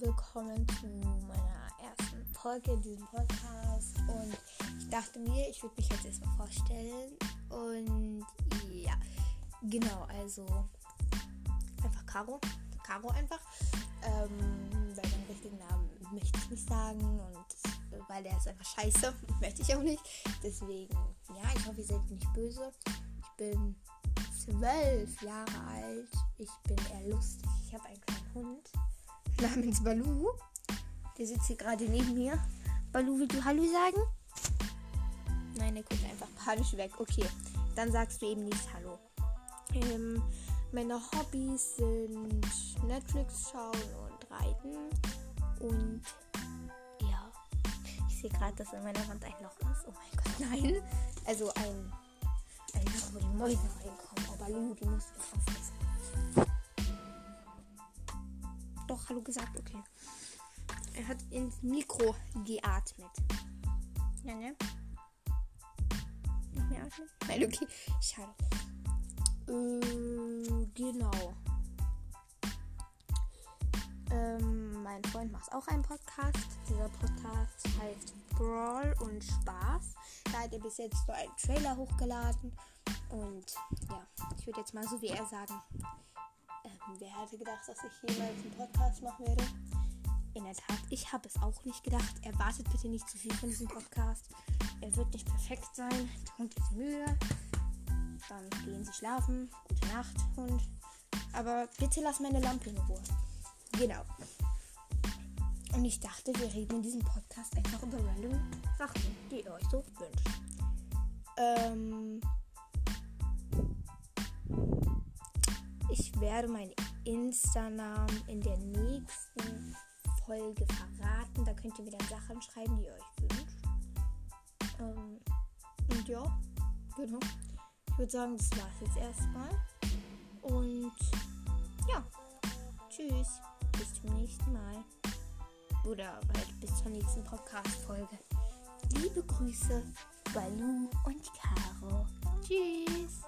willkommen zu meiner ersten Folge in diesem Podcast. Und ich dachte mir, ich würde mich jetzt erstmal vorstellen. Und ja, genau, also einfach Caro. Caro einfach. Ähm, weil meinen richtigen Namen möchte ich nicht sagen und weil der ist einfach scheiße. möchte ich auch nicht. Deswegen, ja, ich hoffe, ihr seid nicht böse. Ich bin zwölf Jahre alt. Ich bin eher lustig. Ich habe einen kleinen Hund namens Balu. Der sitzt hier gerade neben mir. Balu, willst du Hallo sagen? Nein, der guckt einfach panisch weg. Okay, dann sagst du eben nicht Hallo. Ähm, meine Hobbys sind Netflix schauen und reiten. Und ja, ich sehe gerade, dass in meiner Wand ein Loch ist. Oh mein Gott, nein. Also ein, ein Loch, wo die Mäuse Balu, die musst du aufessen doch Hallo gesagt, okay. Er hat ins Mikro geatmet. Ja, ne? Nicht mehr atmen? Nein, okay. Schade. Äh, genau. Ähm, mein Freund macht auch einen Podcast. Dieser Podcast heißt Brawl und Spaß. Da hat er bis jetzt so einen Trailer hochgeladen. Und ich würde jetzt mal so wie er sagen, wer hätte gedacht, dass ich jemals einen Podcast machen werde? In der Tat, ich habe es auch nicht gedacht. Erwartet bitte nicht zu viel von diesem Podcast. Er wird nicht perfekt sein. Der Hund ist müde. Dann gehen sie schlafen. Gute Nacht, Hund. Aber bitte lass meine Lampe in Ruhe. Genau. Und ich dachte, wir reden in diesem Podcast einfach über random Sachen, die ihr euch so wünscht. Ähm, werde meinen Insta-Namen in der nächsten Folge verraten. Da könnt ihr dann Sachen schreiben, die ihr euch wünscht. Ähm, und ja, genau. Ich würde sagen, das war's jetzt erstmal. Und ja, tschüss. Bis zum nächsten Mal. Oder halt bis zur nächsten Podcast-Folge. Liebe Grüße, Balu und Caro. Tschüss.